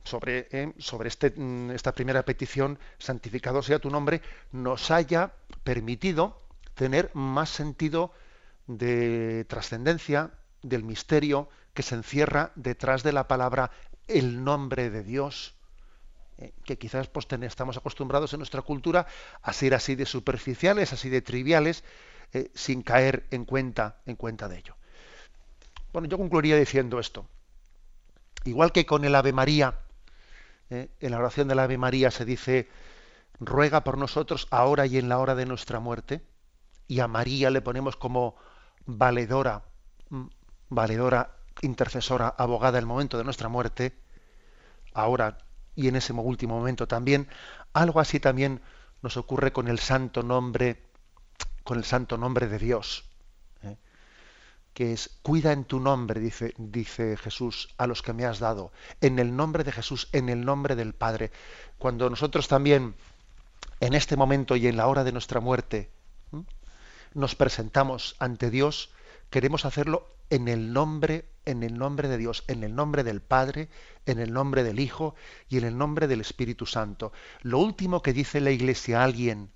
sobre, eh, sobre este, mm, esta primera petición, santificado sea tu nombre, nos haya permitido tener más sentido de trascendencia, del misterio que se encierra detrás de la palabra el nombre de Dios, eh, que quizás pues, estamos acostumbrados en nuestra cultura a ser así de superficiales, así de triviales, eh, sin caer en cuenta, en cuenta de ello. Bueno, yo concluiría diciendo esto. Igual que con el Ave María, eh, en la oración del Ave María se dice, ruega por nosotros ahora y en la hora de nuestra muerte, y a María le ponemos como valedora, mm, valedora, intercesora, abogada el momento de nuestra muerte, ahora y en ese último momento también, algo así también nos ocurre con el santo nombre, con el santo nombre de Dios que es cuida en tu nombre, dice, dice Jesús, a los que me has dado, en el nombre de Jesús, en el nombre del Padre. Cuando nosotros también, en este momento y en la hora de nuestra muerte, nos presentamos ante Dios, queremos hacerlo en el nombre, en el nombre de Dios, en el nombre del Padre, en el nombre del Hijo y en el nombre del Espíritu Santo. Lo último que dice la Iglesia a alguien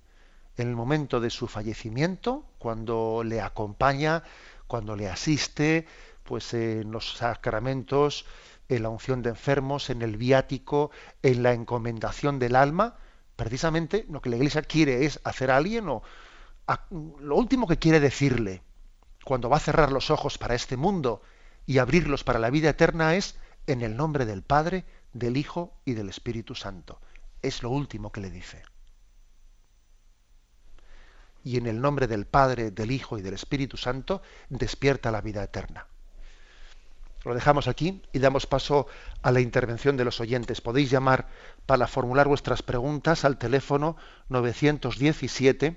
en el momento de su fallecimiento, cuando le acompaña, cuando le asiste, pues en los sacramentos, en la unción de enfermos, en el viático, en la encomendación del alma, precisamente lo que la Iglesia quiere es hacer a alguien o lo último que quiere decirle cuando va a cerrar los ojos para este mundo y abrirlos para la vida eterna es en el nombre del Padre, del Hijo y del Espíritu Santo. Es lo último que le dice y en el nombre del Padre, del Hijo y del Espíritu Santo, despierta la vida eterna. Lo dejamos aquí y damos paso a la intervención de los oyentes. Podéis llamar para formular vuestras preguntas al teléfono 917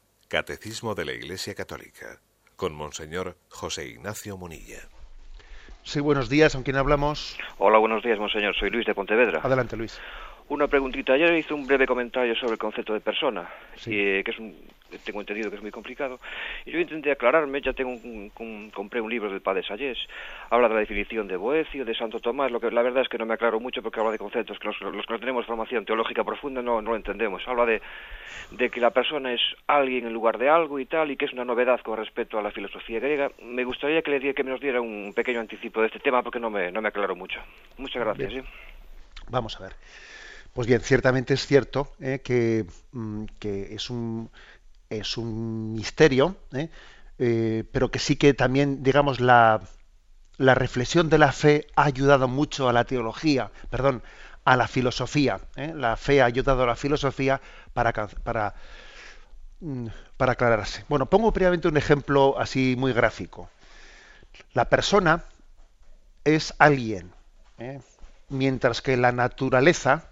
Catecismo de la Iglesia Católica con Monseñor José Ignacio Munilla. Sí, buenos días, ¿con quién hablamos? Hola, buenos días, Monseñor. Soy Luis de Pontevedra. Adelante, Luis. Una preguntita. Ayer hice un breve comentario sobre el concepto de persona, que es un, tengo entendido que es muy complicado. Y yo intenté aclararme, ya tengo un, compré un libro del padre Sayés, habla de la definición de Boecio, de Santo Tomás, lo que la verdad es que no me aclaro mucho porque habla de conceptos que los, que no tenemos formación teológica profunda no, no lo entendemos. Habla de, de que la persona es alguien en lugar de algo y tal, y que es una novedad con respecto a la filosofía griega. Me gustaría que, le, que me nos diera un pequeño anticipo de este tema porque no me, no me aclaro mucho. Muchas gracias. Vamos a ver. Pues bien, ciertamente es cierto eh, mm, que, es, un, es un misterio, eh, eh, pero que sí que también, digamos, la, la, reflexión de la fe ha ayudado mucho a la teología, perdón, a la filosofía. La fe ha ayudado a la filosofía para, para, mm, para aclararse. Bueno, pongo previamente un ejemplo así muy gráfico. La persona es alguien, ¿eh? mientras que la naturaleza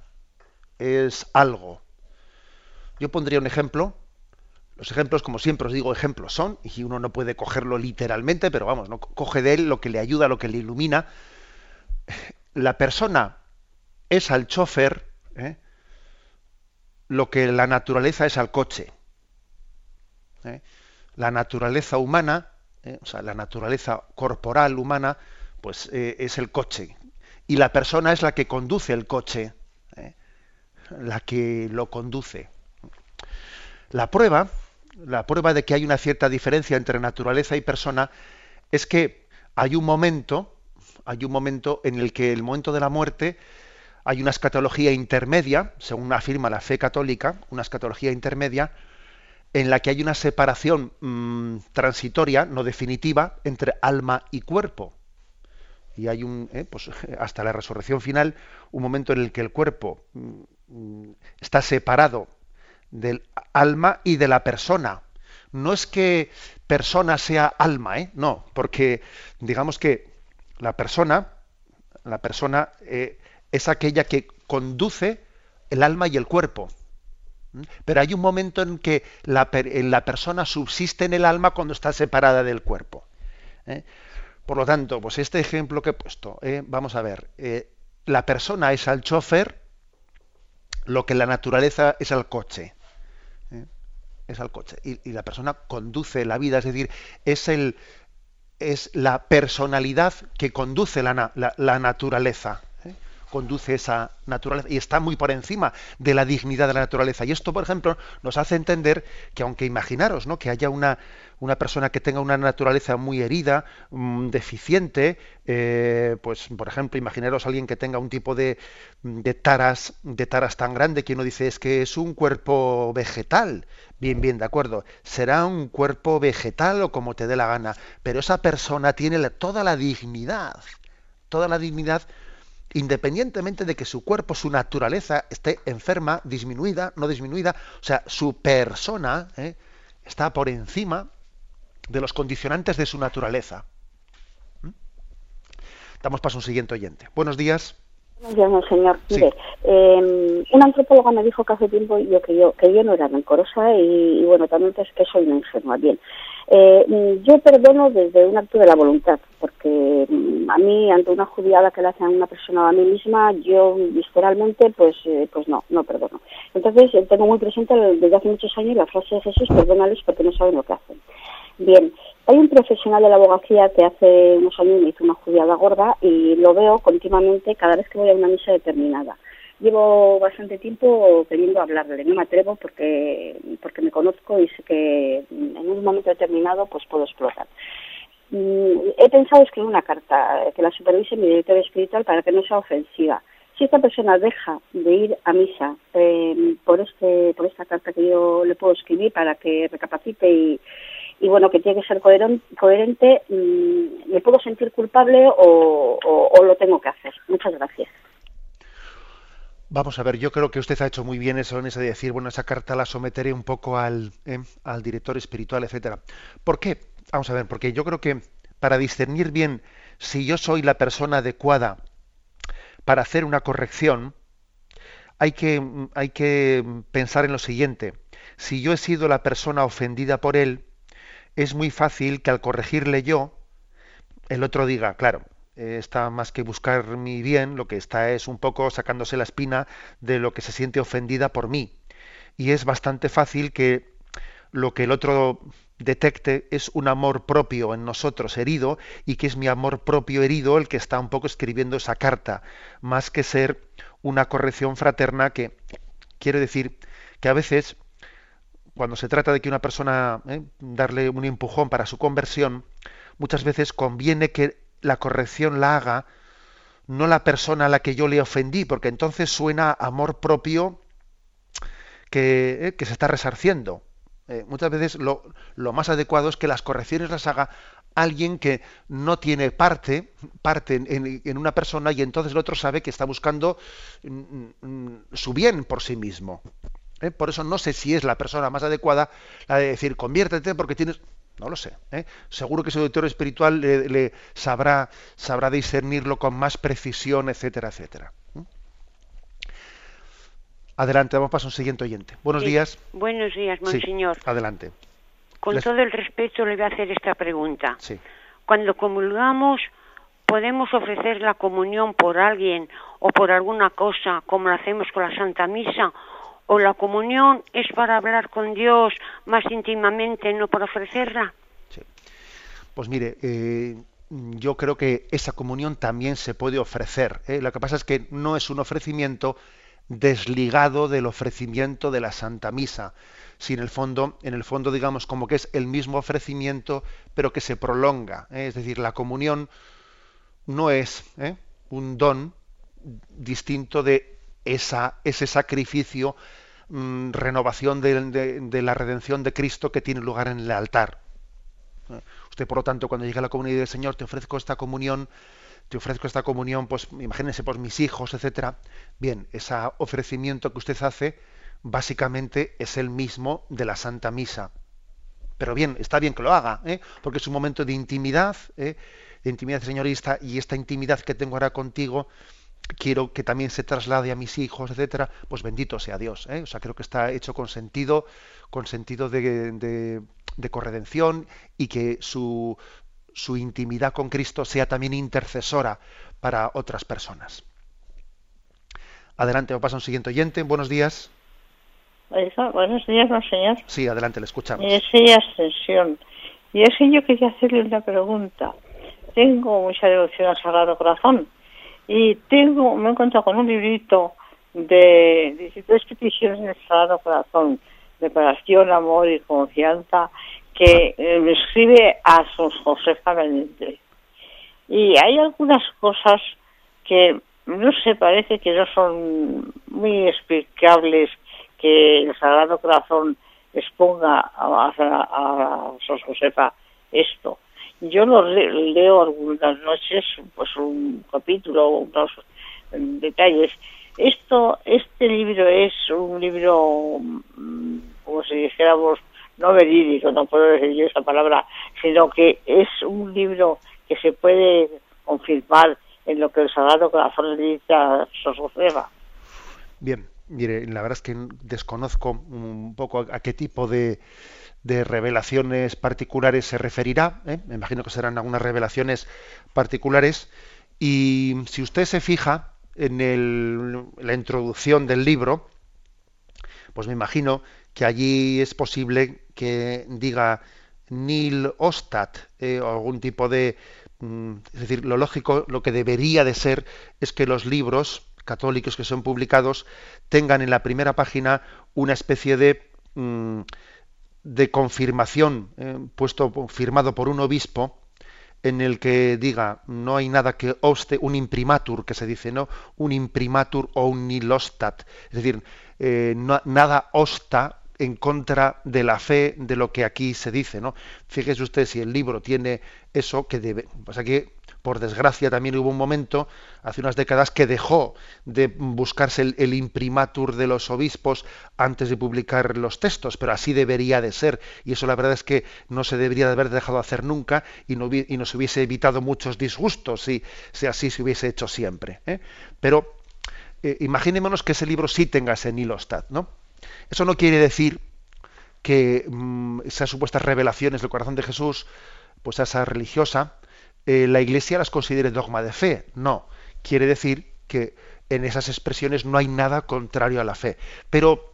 es algo. Yo pondría un ejemplo. Los ejemplos, como siempre os digo, ejemplos son, y uno no puede cogerlo literalmente, pero vamos, ¿no? coge de él lo que le ayuda, lo que le ilumina. La persona es al chofer ¿eh? lo que la naturaleza es al coche. ¿eh? La naturaleza humana, o sea, la naturaleza corporal humana, pues es el coche. Y la persona es la que conduce el coche la que lo conduce. La prueba, la prueba de que hay una cierta diferencia entre naturaleza y persona es que hay un momento, hay un momento en el que el momento de la muerte hay una escatología intermedia, según afirma la fe católica, una escatología intermedia en la que hay una separación mm, transitoria, no definitiva, entre alma y cuerpo. Y hay un, eh, pues, hasta la resurrección final, un momento en el que el cuerpo mm, Mm, está separado del alma y de la persona. No es que persona sea alma, ¿eh? no, porque digamos que la persona, la persona eh, es aquella que conduce el alma y el cuerpo. Pero hay un momento en que la, persona subsiste en el alma cuando está separada del cuerpo. ¿eh? Por lo tanto, pues este ejemplo que he puesto, ¿eh? vamos a ver, la persona es al chofer, lo que la naturaleza es al coche. Es al coche. Y, la persona conduce la vida, es decir, es, el, es la personalidad que conduce la, la naturaleza conduce esa naturaleza y está muy por encima de la dignidad de la naturaleza. Y esto, por ejemplo, nos hace entender que aunque imaginaros ¿no? que haya una, una persona que tenga una naturaleza muy herida, mm, deficiente, eh, pues por ejemplo, imaginaros alguien que tenga un tipo de, de, taras, de taras tan grande que uno dice es que es un cuerpo vegetal. Bien, bien, de acuerdo. Será un cuerpo vegetal o como te dé la gana, pero esa persona tiene toda la dignidad, toda la dignidad independientemente de que su cuerpo, su naturaleza esté enferma, disminuida, no disminuida, o sea, su persona ¿eh? está por encima de los condicionantes de su naturaleza. ¿Mm? Damos paso a un siguiente oyente. Buenos días. Buenos días, señor. Mire, eh, una antropóloga me dijo que hace tiempo yo que yo que yo no era rencorosa y, y bueno, también es que soy una ingenua. Bien, eh, yo perdono desde un acto de la voluntad, porque mm, a mí, ante una judiada que le hacen a una persona a mí misma, yo visceralmente, pues, eh, pues no, no perdono. Entonces, eh, tengo muy presente desde hace muchos años la frase de Jesús, perdónales porque no saben lo que hacen. Bien, hay un profesional de la abogacía que hace unos años me hizo una judiada gorda y lo veo continuamente cada vez que voy a una misa determinada llevo bastante tiempo queriendo hablarle. No me atrevo porque, porque me conozco y sé que en un momento determinado pues puedo explotar. Mm, he pensado escribir una carta que la supervise mi director espiritual para que no sea ofensiva. Si esta persona deja de ir a misa em, por este por esta carta que yo le puedo escribir para que recapacite y, y bueno que tiene que ser coherente, mm, ¿me puedo sentir culpable o lo tengo que hacer? Muchas gracias. Vamos a ver, yo creo que usted ha hecho muy bien eso en ese de decir, bueno, esa carta la someteré un poco al, eh, al director espiritual, etcétera. ¿Por qué? Vamos a ver, porque yo creo que para discernir bien si yo soy la persona adecuada para hacer una corrección, hay que, hay que pensar en lo siguiente. Si yo he sido la persona ofendida por él, es muy fácil que al corregirle yo, el otro diga, claro, está más que buscar mi bien, lo que está es un poco sacándose la espina de lo que se siente ofendida por mí. Y es bastante fácil que lo que el otro detecte es un amor propio en nosotros herido y que es mi amor propio herido el que está un poco escribiendo esa carta, más que ser una corrección fraterna que quiere decir que a veces cuando se trata de que una persona eh, darle un empujón para su conversión, muchas veces conviene que la corrección la haga no la persona a la que yo le ofendí, porque entonces suena amor propio que, eh, que se está resarciendo. Eh, muchas veces lo, lo, más adecuado es que las correcciones las haga alguien que no tiene parte, parte en, en, una persona y entonces el otro sabe que está buscando mm, mm, su bien por sí mismo. Eh, por eso no sé si es la persona más adecuada la de decir conviértete porque tienes No lo sé. ¿eh? Seguro que ese doctor espiritual le, sabrá, sabrá discernirlo con más precisión, etcétera, etcétera. Adelante, vamos a un siguiente oyente. Buenos días. Buenos días, monseñor. adelante. Con todo el respeto le voy a hacer esta pregunta. Sí. Cuando comulgamos, ¿podemos ofrecer la comunión por alguien o por alguna cosa, como lo hacemos con la Santa Misa? ¿O la comunión es para hablar con Dios más íntimamente, no para ofrecerla? Sí. Pues mire, eh, yo creo que esa comunión también se puede ofrecer. ¿eh? Lo que pasa es que no es un ofrecimiento desligado del ofrecimiento de la Santa Misa, sin el fondo, en el fondo digamos como que es el mismo ofrecimiento, pero que se prolonga. ¿eh? Es decir, la comunión no es un don distinto de esa, ese sacrificio, mm, renovación de, la redención de Cristo que tiene lugar en el altar. Usted, por lo tanto, cuando llega a la comunidad del Señor, te ofrezco esta comunión te ofrezco esta comunión, pues imagínense, por mis hijos, etcétera. Bien, ese ofrecimiento que usted hace, básicamente es el mismo de la Santa Misa. Pero bien, está bien que lo haga, ¿eh? porque es un momento de intimidad, ¿eh? de intimidad señorista, y esta intimidad que tengo ahora contigo, quiero que también se traslade a mis hijos, etcétera, pues bendito sea Dios. ¿eh? O sea, creo que está hecho con sentido, con sentido de, de, de corredención y que su, su intimidad con Cristo sea también intercesora para otras personas. Adelante, pasa un siguiente oyente. Buenos días. Buenos días, señor. Sí, adelante, le escuchamos. Es Ascensión. Y es que yo quería hacerle una pregunta. Tengo mucha devoción al Sagrado Corazón y tengo, me he encontrado con un librito de 16 peticiones del Sagrado Corazón, reparación, amor y confianza que eh, escribe a su Josefa Benítez. Y hay algunas cosas que, no sé, parece que no son muy explicables que el Sagrado Corazón exponga a, a, Josefa esto. Yo lo leo algunas noches, pues un capítulo, unos detalles. Esto, este libro es un libro, mm, como si dijéramos, no verídico, no puedo decir yo esa palabra, sino que es un libro que se puede confirmar en lo que el Sagrado Corazón le dice a. Bien, mire, la verdad es que desconozco un poco a, qué tipo de, de, revelaciones particulares se referirá. ¿eh? Me imagino que serán algunas revelaciones particulares. Y si usted se fija en el, la introducción del libro, pues me imagino que allí es posible que diga nil ostat eh, o algún tipo de mm, es decir lo lógico lo que debería de ser es que los libros católicos que son publicados tengan en la primera página una especie de mm, de confirmación eh, puesto firmado por un obispo en el que diga no hay nada que oste un imprimatur que se dice no un imprimatur o un nilostat es decir eh, nada osta en contra de la fe de lo que aquí se dice, ¿no? Fíjese usted si el libro tiene eso que debe. Pasa que, por desgracia, también hubo un momento, hace unas décadas, que dejó de buscarse el, imprimatur de los obispos antes de publicar los textos, pero así debería de ser. Y eso la verdad es que no se debería de haber dejado hacer nunca y, no, nos hubiese evitado muchos disgustos si, así se hubiese hecho siempre. ¿eh? Pero eh, imaginémonos que ese libro sí tenga ese nilostat, ¿no? Eso no quiere decir que mm, esas supuestas revelaciones del corazón de Jesús, pues esa religiosa, eh, la Iglesia las considere dogma de fe. No, quiere decir que en esas expresiones no hay nada contrario a la fe. Pero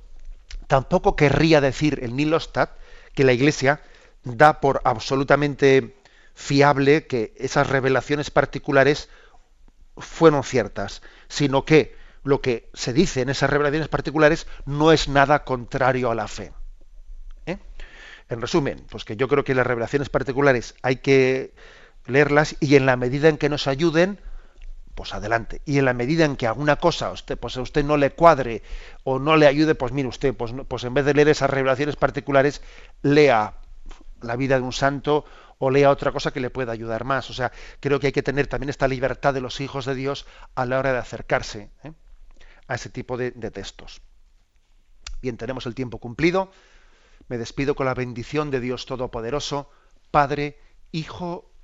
tampoco querría decir el Nilostat que la Iglesia da por absolutamente fiable que esas revelaciones particulares fueron ciertas, sino que lo que se dice en esas revelaciones particulares no es nada contrario a la fe. ¿eh? En resumen, pues que yo creo que las revelaciones particulares hay que leerlas y en la medida en que nos ayuden, pues adelante. Y en la medida en que alguna cosa usted, pues a usted no le cuadre o no le ayude, pues mire usted, pues, pues en vez de leer esas revelaciones particulares, lea la vida de un santo o lea otra cosa que le pueda ayudar más. O sea, creo que hay que tener también esta libertad de los hijos de Dios a la hora de acercarse. ¿eh? a ese tipo de, textos. Bien, tenemos el tiempo cumplido. Me despido con la bendición de Dios Todopoderoso, Padre, Hijo